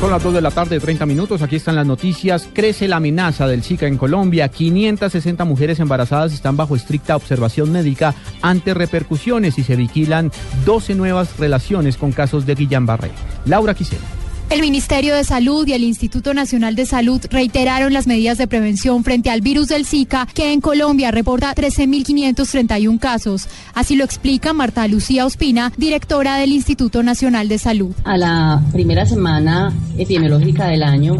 Son las 2 de la tarde, 30 minutos. Aquí están las noticias. Crece la amenaza del Zika en Colombia. 560 mujeres embarazadas están bajo estricta observación médica ante repercusiones y se vigilan 12 nuevas relaciones con casos de Guillain-Barré. Laura Quisera. El Ministerio de Salud y el Instituto Nacional de Salud reiteraron las medidas de prevención frente al virus del Zika, que en Colombia reporta 13.531 casos. Así lo explica Marta Lucía Ospina, directora del Instituto Nacional de Salud. A la primera semana epidemiológica del año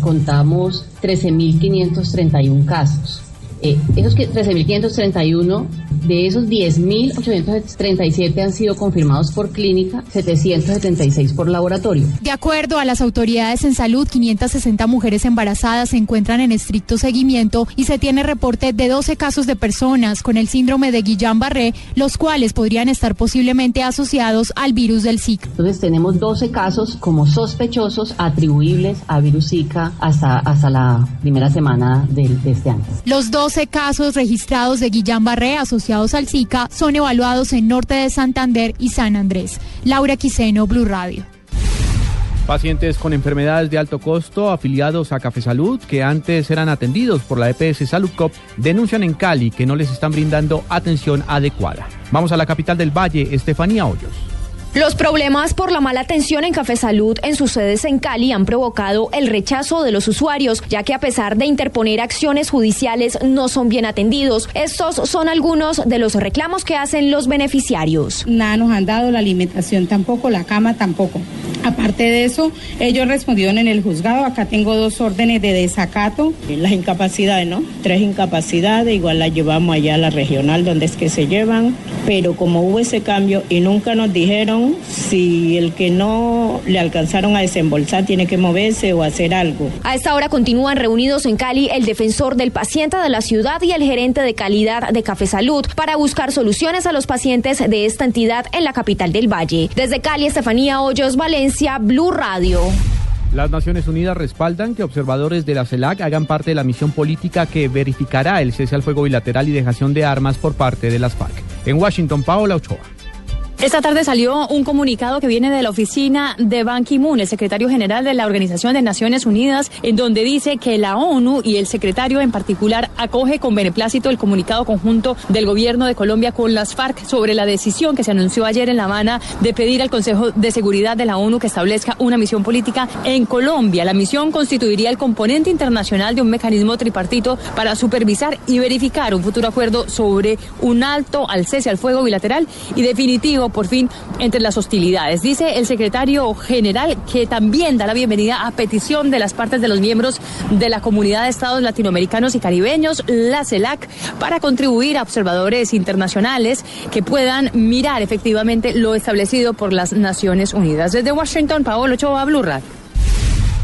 contamos 13.531 casos. Eh, esos 13.531 de esos 10.837 han sido confirmados por clínica, 776 por laboratorio. De acuerdo a las autoridades en salud, 560 mujeres embarazadas se encuentran en estricto seguimiento y se tiene reporte de 12 casos de personas con el síndrome de Guillain-Barré, los cuales podrían estar posiblemente asociados al virus del Zika. Entonces tenemos 12 casos como sospechosos atribuibles a virus Zika hasta, hasta la primera semana de, de este año. Los 12 casos registrados de Guillain-Barré asociados al Zika son evaluados en Norte de Santander y San Andrés. Laura Quiseno, Blue Radio. Pacientes con enfermedades de alto costo afiliados a Café Salud, que antes eran atendidos por la EPS Salud Cop, denuncian en Cali que no les están brindando atención adecuada. Vamos a la capital del Valle, Estefanía Hoyos. Los problemas por la mala atención en Café Salud en sus sedes en Cali han provocado el rechazo de los usuarios, ya que a pesar de interponer acciones judiciales no son bien atendidos. Estos son algunos de los reclamos que hacen los beneficiarios. Nada nos han dado, la alimentación tampoco, la cama tampoco. Aparte de eso, ellos respondieron en el juzgado, acá tengo dos órdenes de desacato. Las incapacidades, ¿no? Tres incapacidades, igual las llevamos allá a la regional donde es que se llevan, pero como hubo ese cambio y nunca nos dijeron si el que no le alcanzaron a desembolsar tiene que moverse o hacer algo. A esta hora continúan reunidos en Cali el defensor del paciente de la ciudad y el gerente de calidad de Café Salud para buscar soluciones a los pacientes de esta entidad en la capital del Valle. Desde Cali, Estefanía Hoyos, Valencia, Blue Radio. Las Naciones Unidas respaldan que observadores de la CELAC hagan parte de la misión política que verificará el cese al fuego bilateral y dejación de armas por parte de las FARC. En Washington, Paola Ochoa. Esta tarde salió un comunicado que viene de la oficina de Ban Ki-moon, el secretario general de la Organización de Naciones Unidas, en donde dice que la ONU y el secretario en particular acoge con beneplácito el comunicado conjunto del gobierno de Colombia con las FARC sobre la decisión que se anunció ayer en La Habana de pedir al Consejo de Seguridad de la ONU que establezca una misión política en Colombia. La misión constituiría el componente internacional de un mecanismo tripartito para supervisar y verificar un futuro acuerdo sobre un alto al cese al fuego bilateral y definitivo por fin entre las hostilidades. Dice el secretario general que también da la bienvenida a petición de las partes de los miembros de la Comunidad de Estados Latinoamericanos y Caribeños, la CELAC, para contribuir a observadores internacionales que puedan mirar efectivamente lo establecido por las Naciones Unidas. Desde Washington, Paolo Ochoa, Blue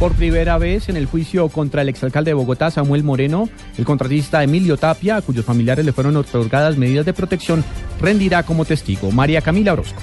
por primera vez en el juicio contra el exalcalde de Bogotá, Samuel Moreno, el contratista Emilio Tapia, a cuyos familiares le fueron otorgadas medidas de protección, rendirá como testigo. María Camila Orozco.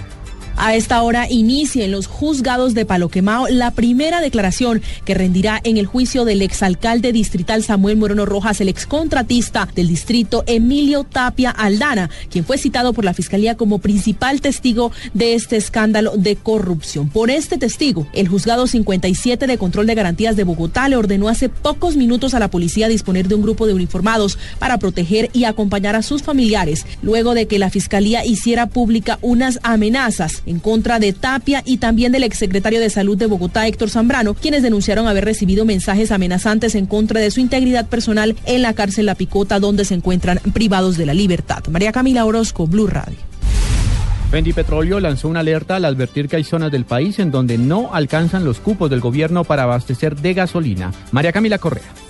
A esta hora inicia en los juzgados de Paloquemao la primera declaración que rendirá en el juicio del exalcalde distrital Samuel Moreno Rojas, el excontratista del distrito Emilio Tapia Aldana, quien fue citado por la Fiscalía como principal testigo de este escándalo de corrupción. Por este testigo, el juzgado 57 de control de garantías de Bogotá le ordenó hace pocos minutos a la policía disponer de un grupo de uniformados para proteger y acompañar a sus familiares, luego de que la Fiscalía hiciera pública unas amenazas en contra de Tapia y también del exsecretario de Salud de Bogotá, Héctor Zambrano, quienes denunciaron haber recibido mensajes amenazantes en contra de su integridad personal en la cárcel La Picota, donde se encuentran privados de la libertad. María Camila Orozco, Blue Radio. Fendi Petróleo lanzó una alerta al advertir que hay zonas del país en donde no alcanzan los cupos del gobierno para abastecer de gasolina. María Camila Correa.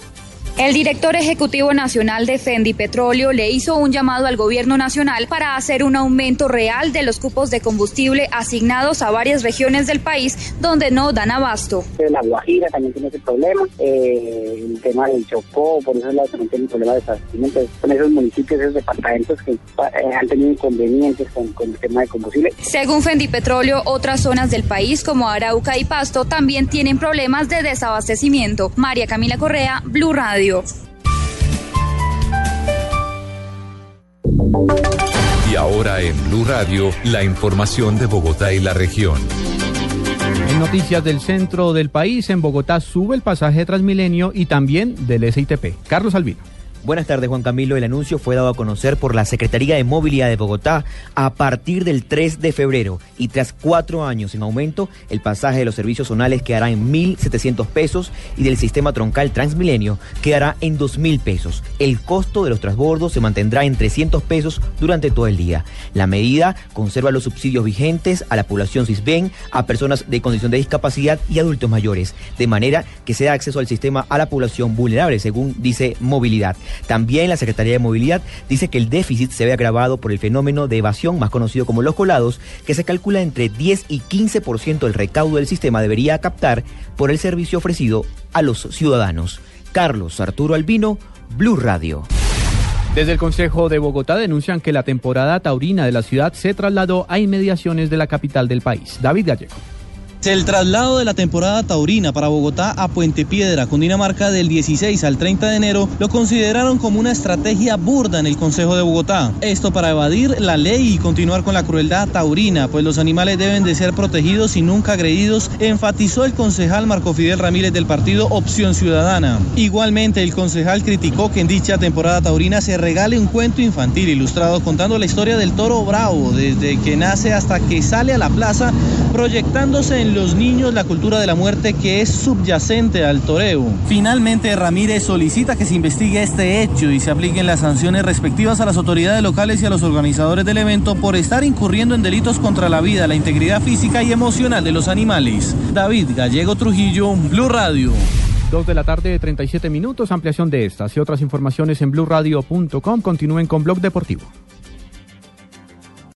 El director ejecutivo nacional de Fendi Petróleo le hizo un llamado al gobierno nacional para hacer un aumento real de los cupos de combustible asignados a varias regiones del país donde no dan abasto. La Guajira también tiene ese problema, eh, el tema del Chocó, por eso lado también tiene un problema de abastecimiento. Con esos municipios, esos departamentos que eh, han tenido inconvenientes con, con el tema de combustible. Según Fendi Petróleo, otras zonas del país como Arauca y Pasto también tienen problemas de desabastecimiento. María Camila Correa, Blue Radio. Y ahora en Blue Radio, la información de Bogotá y la región. En noticias del centro del país, en Bogotá sube el pasaje de Transmilenio y también del SITP. Carlos Albino. Buenas tardes, Juan Camilo. El anuncio fue dado a conocer por la Secretaría de Movilidad de Bogotá a partir del 3 de febrero y tras cuatro años en aumento, el pasaje de los servicios zonales quedará en 1.700 pesos y del sistema troncal Transmilenio quedará en 2.000 pesos. El costo de los transbordos se mantendrá en 300 pesos durante todo el día. La medida conserva los subsidios vigentes a la población CISBEN, a personas de condición de discapacidad y adultos mayores, de manera que se da acceso al sistema a la población vulnerable, según dice Movilidad. También la Secretaría de Movilidad dice que el déficit se ve agravado por el fenómeno de evasión más conocido como los colados, que se calcula entre 10 y 15% del recaudo del sistema debería captar por el servicio ofrecido a los ciudadanos. Carlos Arturo Albino, Blue Radio. Desde el Consejo de Bogotá denuncian que la temporada taurina de la ciudad se trasladó a inmediaciones de la capital del país. David Gallego. El traslado de la temporada taurina para Bogotá a Puente Piedra, Cundinamarca, del 16 al 30 de enero, lo consideraron como una estrategia burda en el Consejo de Bogotá. Esto para evadir la ley y continuar con la crueldad taurina, pues los animales deben de ser protegidos y nunca agredidos, enfatizó el concejal Marco Fidel Ramírez del partido Opción Ciudadana. Igualmente, el concejal criticó que en dicha temporada taurina se regale un cuento infantil ilustrado contando la historia del toro bravo, desde que nace hasta que sale a la plaza, proyectándose en los niños la cultura de la muerte que es subyacente al toreo. Finalmente, Ramírez solicita que se investigue este hecho y se apliquen las sanciones respectivas a las autoridades locales y a los organizadores del evento por estar incurriendo en delitos contra la vida, la integridad física y emocional de los animales. David Gallego Trujillo, Blue Radio. Dos de la tarde, 37 minutos. Ampliación de estas y otras informaciones en blueradio.com. Continúen con Blog Deportivo.